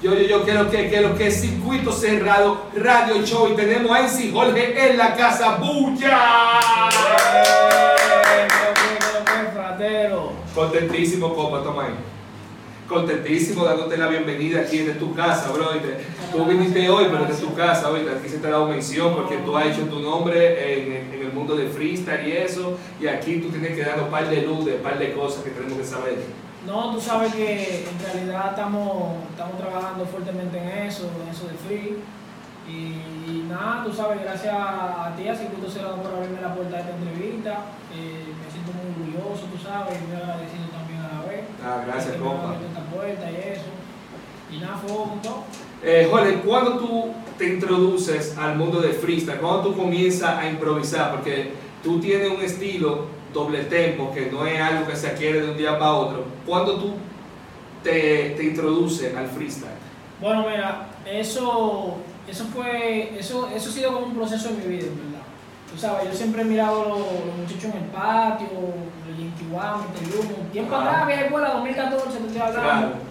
Yo, yo, yo, quiero que, que lo que circuito cerrado, radio show y tenemos a Enzi Jorge en la casa bulla. Contentísimo, copa, toma ahí. Contentísimo dándote la bienvenida aquí en tu casa, bro. Tú viniste hoy, pero de tu casa, hoy aquí se te ha dado mención porque tú has hecho tu nombre en, en el mundo de freestyle y eso, y aquí tú tienes que dar un par de luz, un par de cosas que tenemos que saber. No, tú sabes que en realidad estamos, estamos trabajando fuertemente en eso, en eso de free. Y, nada, tú sabes, gracias a ti, a Circuito Cerrado por abrirme la puerta de esta entrevista. Eh, me siento muy orgulloso, tú sabes, y muy agradecido también a la vez. Ah, gracias, compa. Esta puerta y eso. Y nada, fue un todo. Eh, Jorge, ¿cuándo tú te introduces al mundo de freestyle? ¿Cuándo tú comienzas a improvisar? Porque tú tienes un estilo doble tempo, que no es algo que se adquiere de un día para otro. ¿Cuándo tú te, te introduces al freestyle? Bueno, mira, eso, eso fue, eso, eso ha sido como un proceso en mi vida, en verdad. Tú sabes, yo siempre he mirado los, los muchachos en el patio, el Intihuam, el Humo, tiempo atrás, vieja escuela, 2014, te estoy hablando. Claro.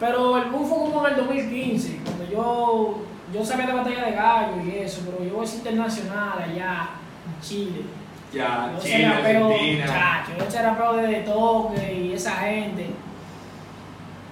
Pero el boom fue como en el 2015, cuando yo, yo sabía de batalla de gallo y eso, pero yo voy internacional allá en Chile. Ya, Yo Chile, era Argentina. chacho, yo era rapero de toque y esa gente.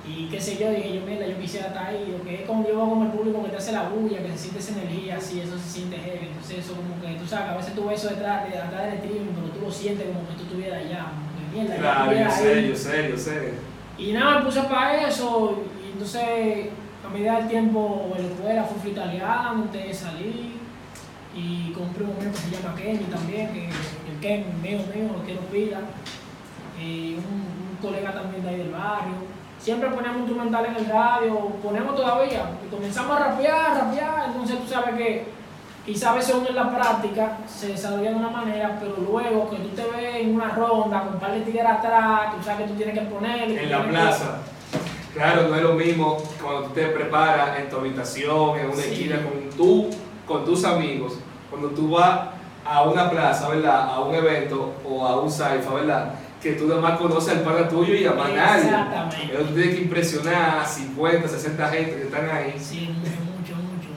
Y qué sé yo, dije yo, mira, yo quisiera estar ahí, o que es como yo veo como el público que te hace la bulla, que se siente esa energía así, eso se siente heavy. Entonces eso como que, tú sabes, a veces tú ves eso detrás, de, atrás del streaming, pero tú lo sientes como que tú estuvieras allá, como que mierda, Claro, yo sé, ahí. yo sé, yo sé. Y nada, me puse para eso, y entonces a medida del tiempo en la escuela fui fritaleando, antes de salir, y con un mío que se llama Kenny también, que el Ken, mío, mío, lo quiero pila, y un, un colega también de ahí del barrio. Siempre poníamos instrumental en el radio, ponemos todavía, y comenzamos a rapear, rapear, entonces tú sabes que quizás a veces uno en la práctica se desarrolla de una manera, pero luego que tú te ves en una ronda con un par de tigres atrás, tú sabes que tú tienes que poner. En la plaza. Claro, no es lo mismo cuando tú te preparas en tu habitación, en una Sí. esquina con tú, con tus amigos, cuando tú vas a una plaza, ¿verdad? A un evento o a un saifa, ¿verdad? Que tú nada más conoces al pana tuyo y a más nadie. Exactamente. Pero tú tienes que impresionar a 50, 60 gente que están ahí. Sí, mucho, mucho, mucho.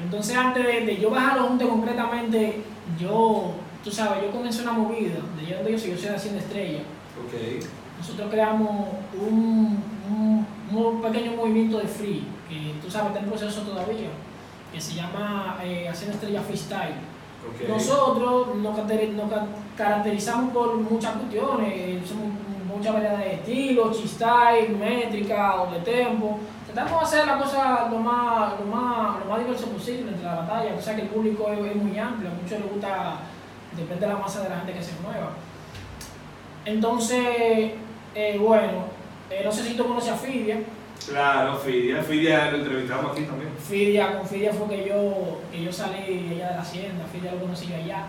Entonces, antes de, de yo bajar los juntos concretamente, yo, tú sabes, yo comencé una movida, de donde yo soy, yo soy de Hacienda Estrella. Ok. Nosotros creamos un, un, un pequeño movimiento de free, que tú sabes, está en proceso todavía, que se llama eh, Hacienda Estrella Freestyle. Nosotros nos, caracteri- nos ca- caracterizamos por muchas cuestiones, eh, somos mucha variedad de estilos, chistyle, métrica, doble tempo. Tratamos de hacer la cosa lo más, lo más, lo más diverso posible entre la batalla, o sea que el público es, es muy amplio, a muchos les gusta, depende de la masa de la gente que se mueva. Entonces, eh, bueno, eh, no sé si tú conoces a Fidia. Claro, Fidia. Fidia lo entrevistamos aquí también. Fidia, con Fidia fue que yo, que yo salí allá de la hacienda, Fidia lo conocí allá.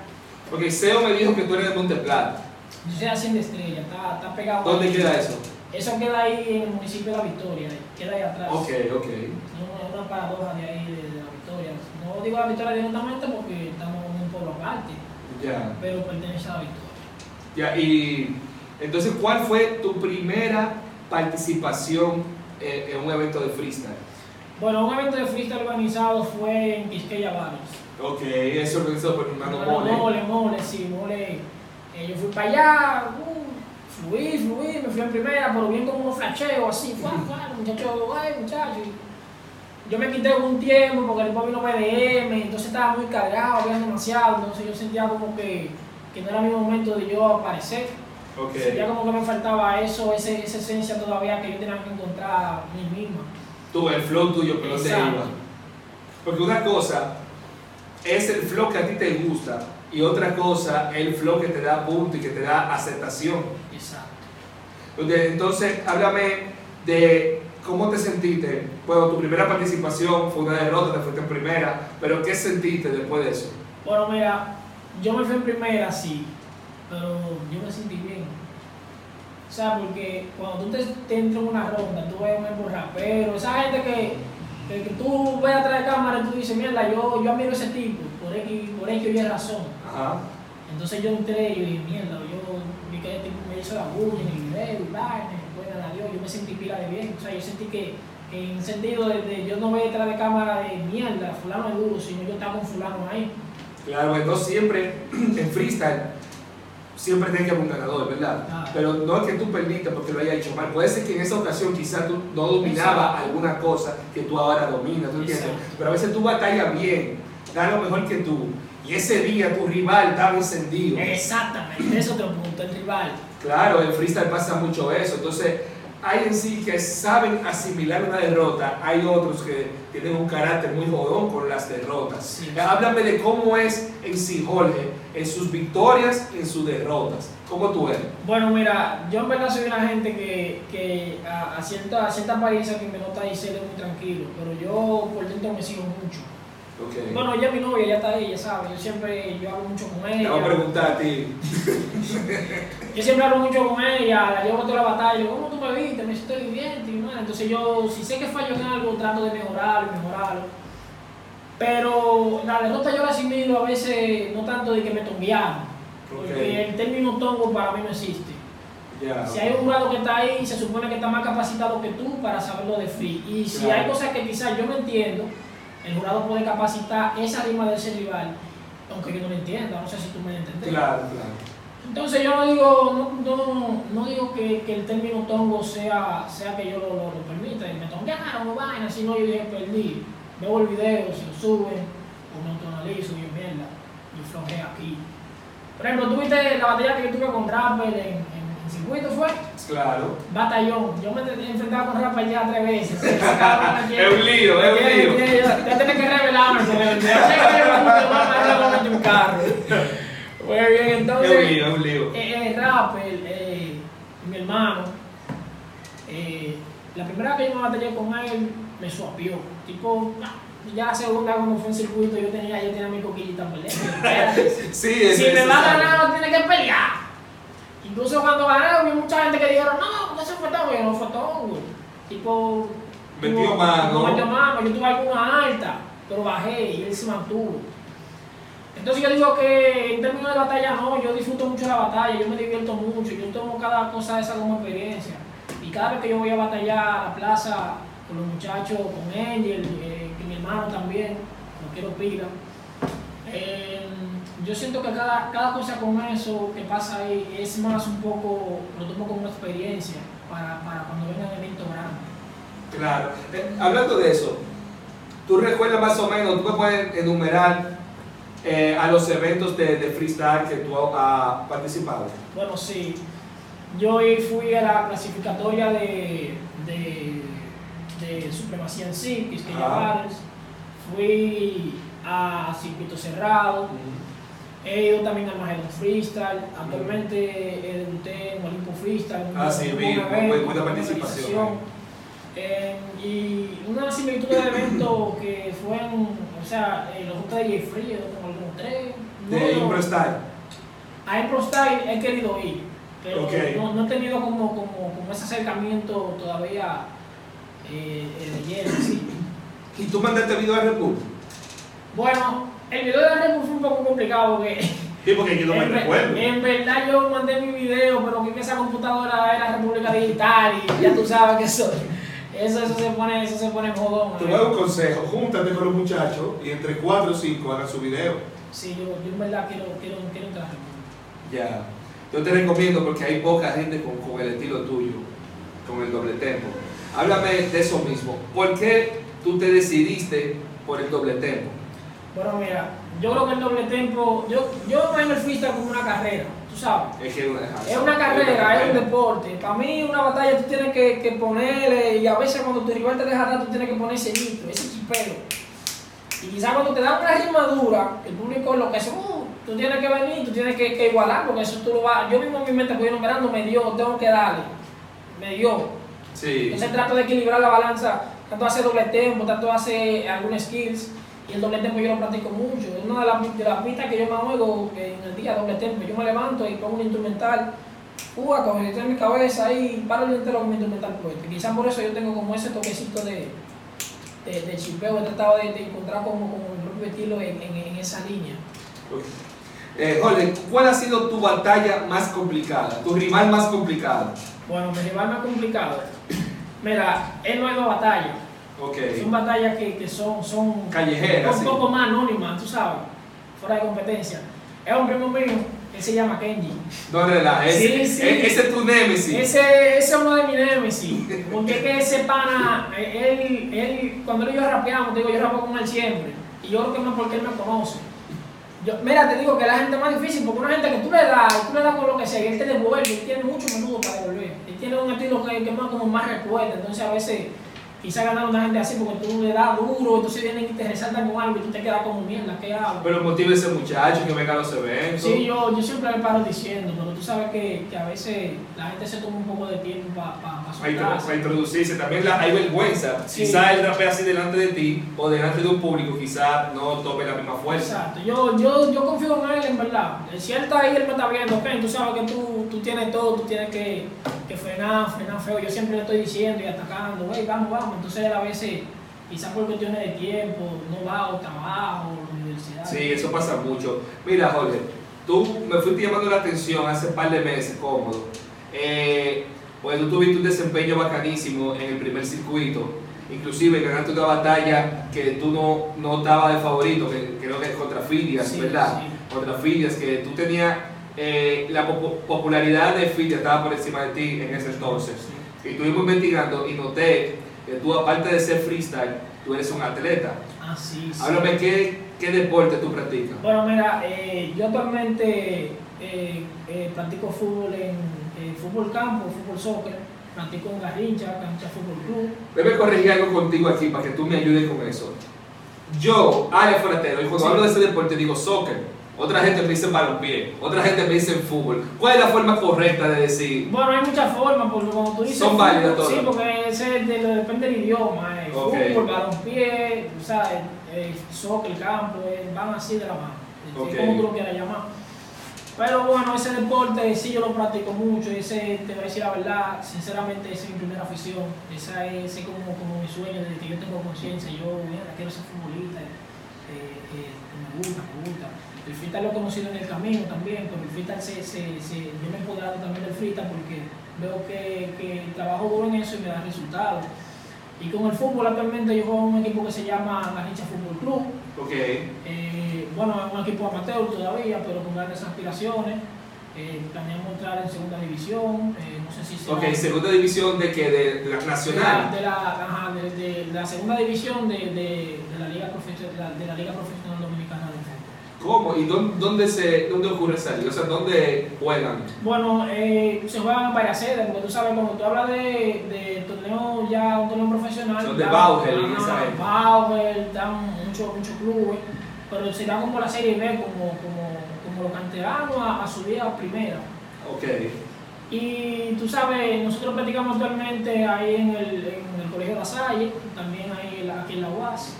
Porque Seo me dijo que tú eres de Monte Plata. Yo soy de Hacienda Estrella, está, está pegado. ¿Dónde queda eso? Eso queda ahí en el municipio de La Victoria, queda ahí atrás. Ok, ok. No, una paradoja de ahí, de, de La Victoria. No digo La Victoria directamente porque estamos en un pueblo aparte, Ya. pero pertenece a La Victoria. Ya, y entonces, ¿cuál fue tu primera participación eh, en un evento de freestyle? Bueno, un evento de freestyle organizado fue en Quisqueya Valles. Ok, eso organizado por mi hermano Mole. Mole, mole, sí, mole. Eh, yo fui para allá, uh, fluí, fluí, me fui en primera, pero bien como unos flasheos así, fuá, fuá, muchacho, ay, muchacho. Yo me quité un tiempo porque después vino BDM, entonces estaba muy cargado, había demasiado, entonces yo sentía como que, que no era mi momento de yo aparecer. Ok. Sentía como que me faltaba eso, ese, esa esencia todavía que yo tenía que encontrar a mí misma. Tú, el flow tuyo, pero dónde Exacto. iba. Porque una cosa es el flow que a ti te gusta y otra cosa es el flow que te da punto y que te da aceptación. Exacto. Entonces, háblame de cómo te sentiste. Bueno, tu primera participación fue una derrota, te fuiste en primera, pero ¿qué sentiste después de eso? Bueno, mira, yo me fui en primera, sí, pero yo me sentí bien. O sea, porque cuando tú te, te entras en una ronda, tú ves un rapero, esa gente que, que, que tú ves atrás de cámara y tú dices, mierda, yo, yo admiro a ese tipo, por X, por X Y razón. Ajá. Entonces yo entré y yo dije, mierda, yo vi que el tipo me hizo la bulla en el video y vaina, bueno, a Dios, yo me sentí pila de bien. O sea, yo sentí que, En el sentido de, de yo no voy detrás de cámara de mierda, fulano es duro, sino yo estaba con fulano ahí. Claro, entonces siempre en freestyle siempre tiene que haber un ganador, ¿verdad? Ah. Pero no es que tú perdiste porque lo hayas hecho mal. Puede ser que en esa ocasión quizás tú no dominabas Exacto. alguna cosa que tú ahora dominas, ¿tú entiendes? Exacto. Pero a veces tú batallas bien, da lo mejor que tú. Y ese día tu rival estaba encendido. Exactamente, eso te punto, el rival. Claro, en freestyle pasa mucho eso. Entonces, hay en sí que saben asimilar una derrota, hay otros que tienen un carácter muy jodón con las derrotas. Sí. Háblame de cómo es en sí Jorge, en sus victorias, en sus derrotas. ¿Cómo tú eres? Bueno, mira, yo en verdad soy una gente que, que a, a cierta, a cierta apariencia que me nota y ser muy tranquilo, pero yo por dentro me sigo mucho. Ok. Bueno, ella es mi novia, ya está ahí, ya sabe, yo siempre, yo hablo mucho con Te ella. voy a preguntar a ti. Yo siempre hablo mucho con ella, la llevo toda la batalla, yo, ¿cómo tú me viste? Me siento bien. Entonces yo, si sé que fallo en algo, trato de mejorarlo, mejorarlo. Pero la derrota yo la asimilo a veces, no tanto de que me tonguearon, porque el término tongo para mí no existe. Si hay un jurado que está ahí, se supone que está más capacitado que tú para saberlo de free. Y si Claro. hay cosas que quizás yo no entiendo, el jurado puede capacitar esa rima de ese rival, aunque yo no lo entienda, no sé si tú me entiendes. Claro, claro. Entonces yo no digo, no, no, no digo que, que el término tongo sea, sea que yo lo, lo, lo permita, y me tonguearon o vaina, sino yo dije perdí. Veo el video, si lo suben, o me autonalizo, y mierda, yo flojé aquí. Por ejemplo, tú viste la batalla que yo tuve con Rappel en, en, en circuito, ¿fue? Claro. Batallón. Yo me he enfrentado con Rappel ya tres veces. Es un lío, es un lío. Ya tenés que revelarme, yo sé que a meter un carro. Muy bien, Es entonces... un lío, es un lío. Eh, Rappel, eh, mi hermano, eh, la primera vez que yo me batallé con él, me suapió. Tipo, ah, ya la segunda cuando fue en circuito, yo tenía, yo tenía mi coquillita pelea. Sí, es si me va a ganar, tiene que pelear. Incluso cuando ganaron, vi mucha gente que dijeron, no, porque ese fue tongo, yo no fue tongo. Tipo, Metió mano. Metió mano, yo tuve alguna alta, pero bajé y él se mantuvo. Entonces yo digo que en términos de batalla no, yo disfruto mucho la batalla, yo me divierto mucho, yo tomo cada cosa esa como experiencia. Y cada vez que yo voy a batallar a la plaza con los muchachos, con Angel, eh, que mi hermano también, lo quiero pila. eh, yo siento que cada, cada cosa con eso que pasa ahí es más un poco, lo tomo como una experiencia para, para cuando venga el evento grande. Claro. Eh, hablando de eso, ¿tú recuerdas más o menos, tú me puedes enumerar eh, a los eventos de, de freestyle que tú has participado? Bueno, sí. Yo fui a la clasificatoria de, de, de Supremacía en sí, que es que. Fui a Circuito Cerrado. He ido también al Magedon Freestyle. Actualmente eh, debuté en Olimpo Freestyle. un- Ah, sí, vi, buena participación. Eh, y una similitud de evento que fue en, o sea, los juntas de J Free, como algunos tres. De no- a Impro Style he querido ir, pero no, no he tenido como, como, como ese acercamiento todavía eh, de lleno, sí. ¿Y tú mandaste video a Red Bull? Bueno, el video de Red Bull fue un poco complicado porque Sí, porque yo no me en, recuerdo. en verdad yo mandé mi video, pero que esa computadora era República Digital y ya tú sabes que eso, eso, eso se pone, eso se pone jodón. Te ¿eh? voy a dar un consejo, júntate con los muchachos y entre 4 o 5 hagan su video. Sí, yo, yo en verdad quiero, quiero, quiero entrar. Ya. Yo te recomiendo porque hay poca gente con, con el estilo tuyo, con el doble tempo. Háblame de eso mismo. ¿Por qué tú te decidiste por el doble tempo? Bueno, mira, yo creo que el doble tempo, yo, yo me el freestyle como una carrera, tú sabes. Es que Es una carrera, es un deporte. Para mí, una batalla tú tienes que, que ponerle, y a veces cuando tu rival te deja atrás, tú tienes que poner ese nitro, ese chipero. Y quizás cuando te dan una rima dura, el público lo que hace, uh, tú tienes que venir, tú tienes que, que igualar, porque eso tú lo vas. Yo mismo en mi mente, pues enumerando, me dio, tengo que darle. Me dio. Sí. Entonces trato de equilibrar la balanza, tanto hace doble tempo, tanto hace algunos skills. Y el doble tempo yo lo practico mucho. Es una de las, de las pistas que yo juego que en el día doble tempo. Yo me levanto y pongo un instrumental, uva, con el en mi cabeza ahí, paro el entero con mi instrumental puesto. Y quizás por eso yo tengo como ese toquecito de, de, de chipeo. He tratado de, de encontrar como, como mi propio estilo en, en, en esa línea. Eh, Jorge, ¿cuál ha sido tu batalla más complicada? Tu rival más complicado. Bueno, mi rival más complicado. Mira, él no ha ido a batalla. Ok. Son batallas que, que son, son Callejeras, un sí. poco más anónimas, tú sabes, fuera de competencia. Es un primo mío, él se llama Kenji. No relaja, ese, Sí, sí. e- ese es tu némesis. Ese, ese es uno de mis némesis. Porque es que ese pana, él, él, cuando él y yo rapeamos, digo, yo rapeo con él siempre. Y yo creo que no porque él me conoce. Yo, mira, te digo que la gente más difícil, porque una gente que tú le das, y tú le das con lo que sea, y él te devuelve, él tiene mucho menudo para devolver. Él tiene un estilo que, es más como más respuesta, entonces a veces quizá ganar una gente así porque tú le das duro, entonces vienen y te resaltan con algo y tú te quedas como mierda, ¿qué hago? Pero motiva a ese muchacho que venga a los eventos. Sí, yo, yo siempre le paro diciendo, pero tú sabes que, que a veces la gente se toma un poco de tiempo para pa, pa Para, intro- soltarse. para introducirse, también la- hay vergüenza. Sí. Quizá él rapea así delante de ti o delante de un público, quizá no tome la misma fuerza. Exacto, yo, yo, yo confío en él en verdad. Si él está ahí, él me está viendo, ok, tú sabes que tú, tú tienes todo, tú tienes que, que frenar, frenar feo. Yo siempre le estoy diciendo y atacando, hey, vamos, vamos. Entonces él a veces, quizás por cuestiones de tiempo, no va o trabajo, o la universidad. Sí, eso pasa mucho. Mira, Jorge, tú me fuiste llamando la atención hace un par de meses, cómodo. Eh, pues tú tuviste un desempeño bacanísimo en el primer circuito. Inclusive ganaste una batalla que tú no, no estabas de favorito, que creo que es contra Filias, Sí, ¿verdad? sí. Contra Filias, que tú tenías eh, la popu- popularidad de Filias estaba por encima de ti en ese entonces. Y estuvimos investigando y noté que tú, aparte de ser freestyle, tú eres un atleta. Ah, sí, sí. Háblame, ¿qué, qué deporte tú practicas? Bueno, mira, eh, yo actualmente eh, eh, practico fútbol en eh, fútbol campo, fútbol soccer, practico en Garrincha, cancha fútbol club. Debe corregir algo contigo aquí para que tú me ayudes con eso. Yo, Ale Foratero, y cuando Sí. hablo de ese deporte digo soccer. Otra gente me dice balompié, otra gente me dice fútbol. ¿Cuál es la forma correcta de decir? Bueno, hay muchas formas, porque cuando tú dices. Son válidas todas. Sí, porque ese de- depende del idioma. Eh. Ok. Fútbol, balompié, o sea, eh, soccer, campo, eh, van así de la mano. eh, Ok. Como tú lo quieras llamar. Pero bueno, ese deporte sí yo lo practico mucho. Ese, te voy a decir la verdad, sinceramente, esa es mi primera afición. Esa es, ese como, como mi sueño desde que yo tengo conciencia. Yo, mira, quiero ser futbolista. eh, eh, me gusta, me gusta. El freestyle lo he conocido en el camino también, pero el freestyle se, se, se- yo me he empoderado también del freestyle porque veo que, que trabajo duro en eso y me da resultados. Y con el fútbol actualmente yo juego en un equipo que se llama Garrincha Fútbol Club. Ok, Eh, bueno, es un equipo amateur todavía, pero con grandes aspiraciones. Eh, planeamos entrar en segunda división. eh, no sé si será- ok, segunda división de que de, de la de la, nacional. de la, ajá, de- de la segunda división de, de, de la Liga Profesional, de la Liga Profesional Dominicana. ¿Cómo? ¿Y dónde, dónde, se, dónde ocurre salir? O sea, ¿dónde juegan? Bueno, eh, se juegan en varias sedes, porque tú sabes, cuando tú hablas de, de torneo ya, un torneo profesional. Son de Bauer ajá, esa. Bauer, están muchos clubes, pero se dan como la Serie B, como, como, como los canteranos a, a subir a primera. Ok, Y tú sabes, nosotros practicamos actualmente ahí en el, en el Colegio de La Salle, también ahí en aquí en la UAS.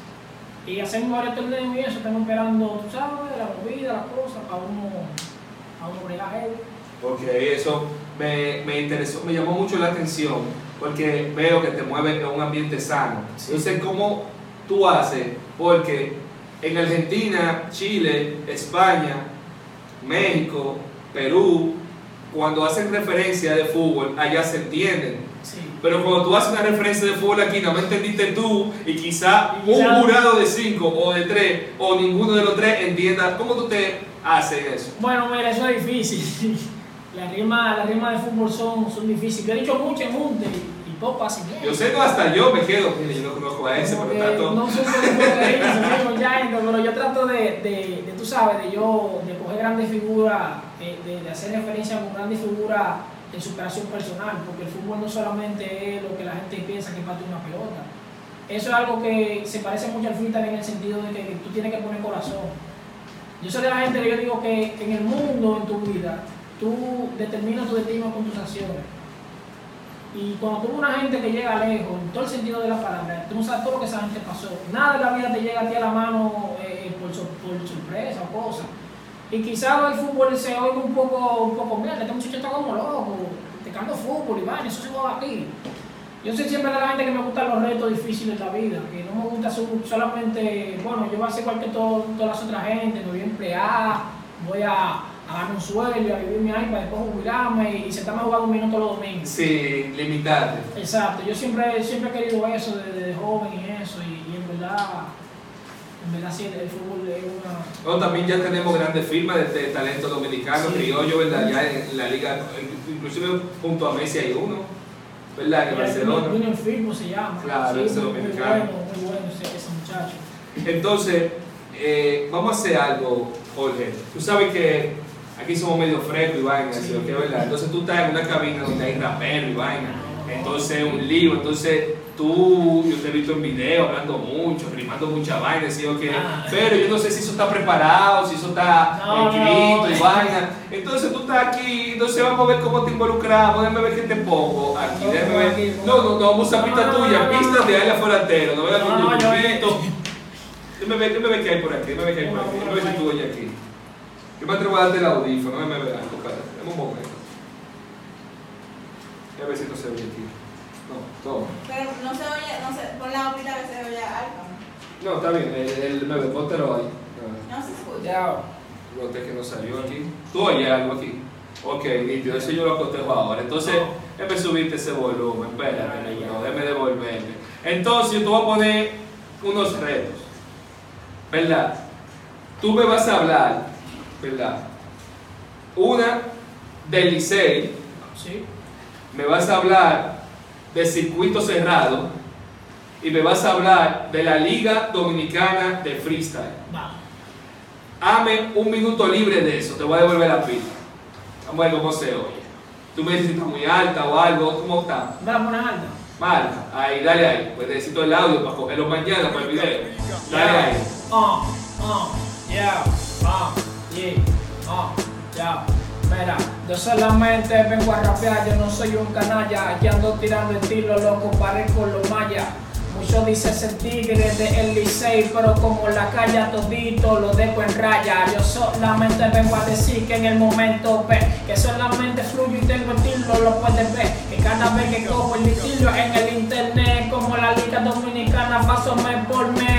Y hacemos varios torneos y eso, estamos esperando, tú sabes, la movida, las cosas, para uno, para uno bregar ok, eso me, me interesó, me llamó mucho la atención porque veo que te mueves en un ambiente sano. Sí. Yo sé cómo tú haces, porque en Argentina, Chile, España, México, Perú, cuando hacen referencia de fútbol, allá se entienden. Sí. Pero cuando tú haces una referencia de fútbol aquí, no me entendiste tú y quizá un jurado de cinco o de tres o ninguno de los tres entienda cómo tú te haces eso. Bueno, mira, eso es difícil. Las rimas las rimas de fútbol son, son difíciles. Yo he dicho mucho en Junte y, y poco así bien. Yo sé que hasta yo me quedo, mire, yo no conozco a ese, pero que tanto. No fronterizo, soy ya, pero yo trato de, de, de, tú sabes, de yo, de coger grandes figuras, de, de hacer referencia con grandes figuras en superación personal, porque el fútbol no solamente es lo que la gente piensa que parte una pelota. Eso es algo que se parece mucho al freestyle en el sentido de que tú tienes que poner corazón. Yo soy de la gente que yo digo que en el mundo, en tu vida, tú determinas tu destino con tus acciones. Y cuando tú una gente que llega lejos, en todo el sentido de la palabra, tú no sabes todo lo que esa gente pasó. Nada de la vida te llega a ti a la mano eh, por, por sorpresa o cosa. Y quizás el fútbol se oiga un poco, un poco mierda, este muchacho está como loco, te cambio fútbol y vaina, eso se juega aquí. Yo soy siempre de la gente que me gustan los retos difíciles de la vida, que no me gusta solamente, bueno, yo voy a hacer igual que todo- todas las otras gente, me voy a emplear, voy a, a darme un sueldo y a vivirme ahí para después jubilarme y sentarme a jugar un minuto los domingos. Sí, limitarte. Exacto, yo siempre, siempre he querido eso desde joven y eso, y, y en verdad, en verdad sí, el fútbol es una... Bueno, también ya tenemos grandes firmas de, talento dominicano, Sí. criollo, ¿verdad? Ya en la liga, inclusive junto a Messi hay uno, ¿verdad? En el Barcelona. Firmo se llama. Claro, ese muy dominicano. bueno, muy bueno ese, ese muchacho. Entonces, eh, vamos a hacer algo, Jorge. Tú sabes que aquí somos medio frescos y vaina, Sí. ¿sí? ¿ok? ¿verdad? Entonces tú estás en una cabina donde hay rapero y vaina. Entonces un lío, entonces tú, yo te he visto en video hablando mucho, rimando mucha vaina, ¿sí? Ah. Pero yo no sé si eso está preparado, si eso está No, escrito no. y vaina. Entonces tú estás aquí, entonces vamos a ver cómo te involucramos, déjame ver qué te pongo aquí, No, déjame ver. No, no, no, vamos a usar pista tuya, pistas de área forastero, no veas No, tu grupito. Dime ver, dime ver qué hay por aquí, dime ver qué hay por aquí, dime ver si tú oyes aquí. Yo me atrevo a darte el audífono, déjame ver algo, dame un momento. A ver si no se oye aquí. No, toma. Pero no se oye, no se, por la hojita que se oye algo. No, está bien, el, el 9, póntelo ahí. No se escucha. Ya, No, Lo que no salió aquí. ¿Tú oyes algo aquí? Ok, nítido, eso yo lo cotejo ahora. Entonces, déjame subirte ese volumen, espérate, bro, déjame devolverme. Entonces, yo te voy a poner unos retos, ¿verdad? Tú me vas a hablar, ¿verdad? Una del Licey, sí. me vas a hablar de circuito cerrado y me vas a hablar de la Liga Dominicana de Freestyle. Va. Hame un minuto libre de eso, te voy a devolver la pista. Vamos a ver cómo se oye. Tú me dices si está muy alta o algo, ¿cómo está? Va a poner alta. Marca, ahí, dale ahí. Pues necesito el audio para cogerlo mañana para el video. Dale ahí. Ah, ah, yeah, ah, yeah, ah, ya. Mira, yo solamente vengo a rapear, yo no soy un canalla, aquí ando tirando estilo, loco, parezco los mayas. Muchos dicen ser tigre de el Licey, pero como la calle todito lo dejo en raya. Yo solamente vengo a decir que en el momento ve, que solamente fluyo y tengo estilo, lo puedes ver. Que cada vez que cojo el estilo en el internet, como la Liga Dominicana, paso mes por mes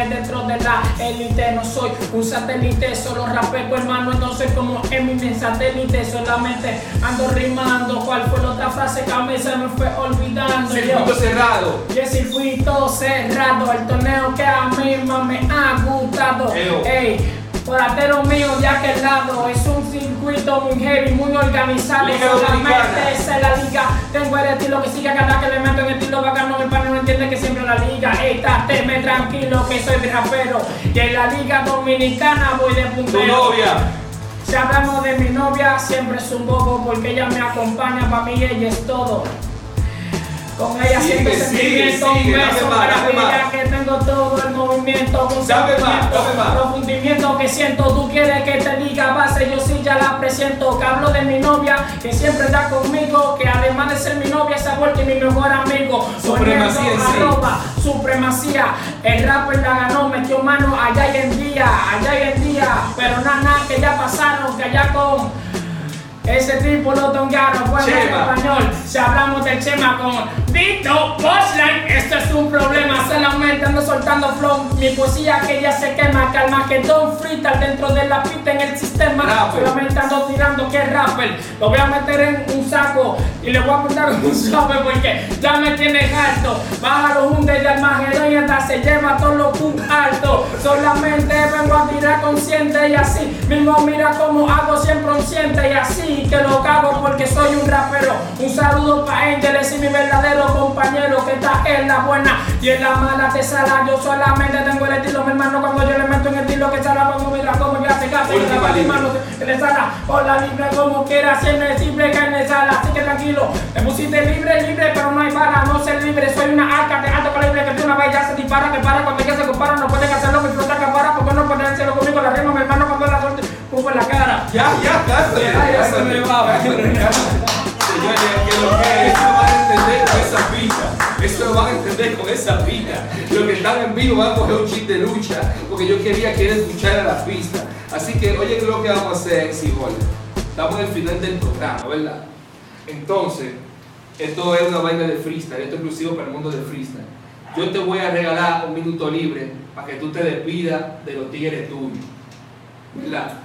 la élite. No soy un satélite, solo rapeo hermano, no soy como Eminem satélite, solamente ando rimando. ¿Cuál fue la otra frase que a mí se me fue olvidando? Yo- Circuito cerrado. y el circuito cerrado, el torneo que a mí más me ha gustado. Ey, Poratero mío de aquel lado, es un circuito muy heavy, muy organizado. Liga Solamente esa es la liga. Tengo el estilo que sigue cada que le meto en el estilo bacano. Mi pana no entiende que siempre la liga. Ey, teme tranquilo que soy rapero. Y en la liga dominicana voy de Tu puntero. novia. Si hablamos de mi novia, siempre es un bobo porque ella me acompaña, para mí ella es todo. Con ella siento sentimiento, un beso más. que tengo todo el movimiento, un más, sentimiento, más. profundimiento que siento. Tú quieres que te diga base, yo sí ya la presiento. Que hablo de mi novia, que siempre está conmigo, que además de ser mi novia se ha vuelto mi mejor amigo. Supremacía arroba, supremacía. El rapper la ganó, metió mano allá y en día, allá y en día. Pero nada, nada, que ya pasaron, que allá con ese tipo lo tongaron, bueno en español. Si hablamos del Chema con Vito Bossline, esto es un problema. Solamente ando soltando flow. Mi poesía que ya se quema, calma que Don Freestyle dentro de la pista en el sistema. Solamente ando que rapper. Lo voy a meter en un saco y le voy a apuntar un suave porque ya me tiene harto. Baja los hundes de Armagedón y hasta se lleva todos los puntos altos. Solamente vengo a tirar consciente y así mismo mira cómo hago siempre consciente y así que lo cago porque soy un rapero. Un saludo para Ángeles y mi verdadero compañero que está en la buena y en la mala te sala. Yo solamente tengo el estilo, mi hermano, cuando yo le meto en el estilo que sala, como mira como yo hace gato y la mano que le sala por la como quiera, siempre simple que el sala. Así que tranquilo, me pusiste libre, libre, pero no hay bala, no ser libre. Soy una arca de alto calibre que de una vez ya se dispara, que para cuando ya se compara, no pueden hacerlo, mi flota que para, porque no pueden hacerlo conmigo, la rima, mi hermano, cuando la suerte, pongo en la cara. Ya, ya, cásate. Ya, ya se me va, Señores, que lo que eso van a entender con esa pista. Eso lo van a entender con esa pista. Los que están en vivo van a coger un chip de lucha. Porque yo quería que él escuchara la pista. Así que, oye, lo que vamos a hacer, si Estamos en el final del programa, ¿verdad? Entonces, esto es una vaina de freestyle. Esto es exclusivo para el mundo de freestyle. Yo te voy a regalar un minuto libre para que tú te despidas de los tigres tuyos. ¿Verdad?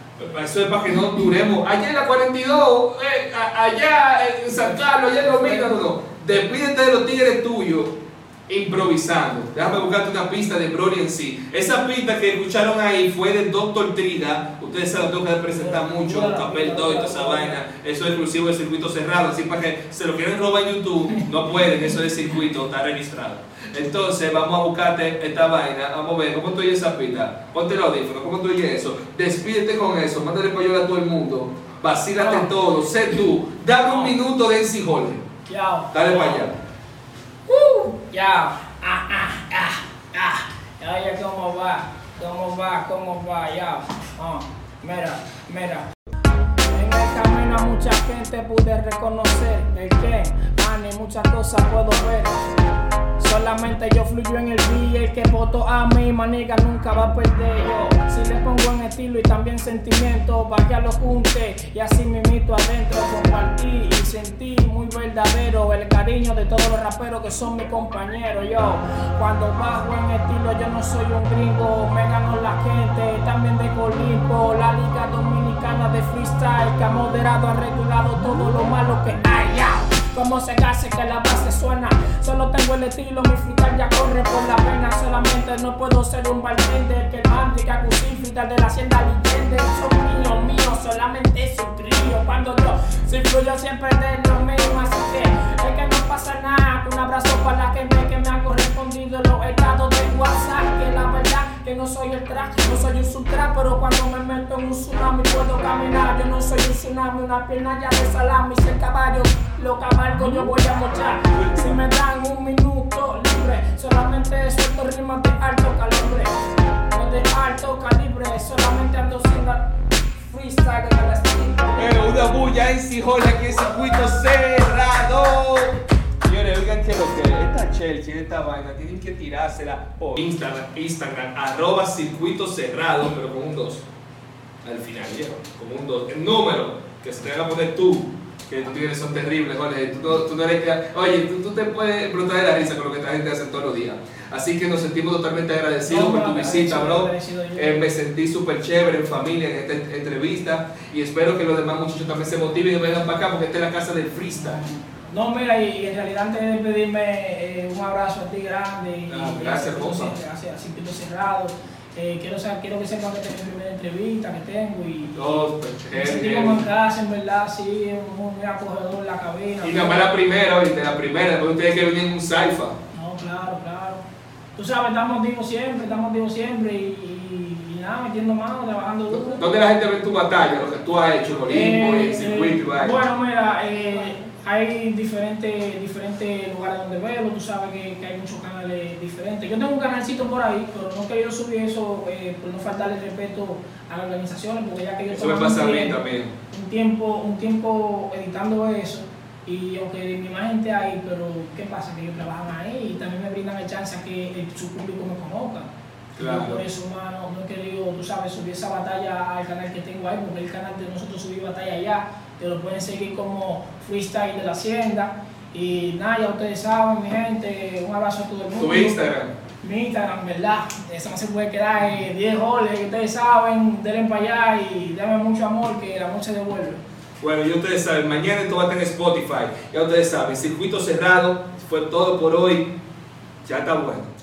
Eso es para que no duremos. Allá en la 42, eh, allá en San Carlos, allá en Lomita, no, no. Despídete de los tigres tuyos improvisando. Déjame buscarte una pista de Broly en sí. Esa pista que escucharon ahí fue de Doctor Triga. Ustedes se la que presentar mucho, papel 2 y toda esa vaina. Eso es exclusivo del circuito cerrado. Así para que se lo quieren robar en YouTube, no pueden. Eso es circuito, está registrado. Entonces vamos a buscarte esta vaina. Vamos a ver cómo tú oyes esa pista. Ponte el audífono, cómo tú oyes eso. Despídete con eso. Mándale pollo a todo el mundo. Vacílate todo. Sé tú. Dame un minuto de NC Jorge. Dale para allá. Ya, ah, ah, ah, ah. Ya, ya, cómo va, cómo va, cómo va, ya. Ah, mira, mira. En el camino a mucha gente pude reconocer el que, ni muchas cosas puedo ver. Solamente yo fluyo en el día, el que votó a mí, maniga, nunca va a perder. Y también sentimiento, para que lo junte y así me mito adentro. Compartí y sentí muy verdadero el cariño de todos los raperos que son mis compañeros. Yo, cuando bajo en estilo, yo no soy un gringo, me gano la gente, también de Colimpo, la Liga Dominicana de Freestyle, que ha moderado, ha regulado todo lo malo que hay. Como se hace que la base suena. Solo tengo el estilo, mi freestyle ya corre por la pena. Solamente no puedo ser un bartender que el freestyle de la hacienda Leyende. Son míos, míos, solamente es Cuando yo si fluyo siempre de lo mismo, así que es que no pasa nada. Un abrazo para la gente que me ha correspondido los estados de WhatsApp. Que la verdad que no soy el track, no soy un subtrap, pero cuando me meto en un tsunami puedo caminar. Yo no soy un tsunami, una pierna ya de salami. Si el caballo lo cabalgo, yo voy a mochar. Si me dan un minuto libre, solamente suelto rimas de alto calibre. No de alto calibre, solamente ando sin la estilo. Eh, una bulla en aquí en circuito cerrado. Señores, oigan que lo que esta Chelsea, esta vaina, tienen que tirársela por Instagram, Instagram, arroba circuito cerrado, pero con un 2. Al final, viejo, con un 2. El número que se te van a poner tú, que tus tigres son terribles, Jorge. Tú, no- tú no eres que- Oye, tú, tú te puedes explotar de la risa con lo que esta gente hace todos los días. Así que nos sentimos totalmente agradecidos No, por tu visita, bro. Eh, me sentí súper chévere en familia en esta entrevista y espero que los demás muchachos también se motiven y vengan para acá porque esta es la casa del freestyle. No, mira, y, y en realidad antes de despedirme, eh, un abrazo a ti grande. Y, Ah, y gracias, Rosa. Gracias, a Circuito Cerrado. Eh, quiero, sa- quiero que sepan que esta es mi primera entrevista que tengo y Oh, pues, me sentí heavy, como en casa, en verdad, sí, muy, muy acogedor la cabina. Y nada más la primera, oíste, la primera, después ustedes que vienen en un saifa. No, claro, claro. Tú sabes, estamos vivos siempre, estamos vivos siempre y, y- y nada, metiendo mano, trabajando duro. ¿Dónde la gente ve tu batalla, lo que tú has hecho, en Olimpo, Eh, en circuito eh? Bueno, mira, eh, hay diferentes, diferentes lugares donde verlo, tú sabes que, que hay muchos canales diferentes. Yo tengo un canalcito por ahí, pero no he querido subir eso eh, por no faltarle respeto a las organizaciones, porque ya que yo Eso me pasa a mí también. un tiempo, un tiempo editando eso y aunque mi imagen esté ahí, pero ¿qué pasa? Que ellos trabajan ahí y también me brindan el chance a que el- su público me conozca. Claro. Yo por eso, mano, no he querido, tú sabes, subir esa batalla al canal que tengo ahí, porque el canal de nosotros subir batalla allá, que lo pueden seguir como Freestyle de la Hacienda. Y nada, ya ustedes saben, mi gente, un abrazo a todo el mundo. Tu Instagram. Mi Instagram, ¿verdad? Eso no se puede quedar en 10 goles, que ustedes saben, denle para allá y denme mucho amor, que el amor se devuelve. Bueno, ya ustedes saben, mañana esto va a estar en Spotify. Ya ustedes saben, circuito cerrado, fue todo por hoy. Ya está bueno.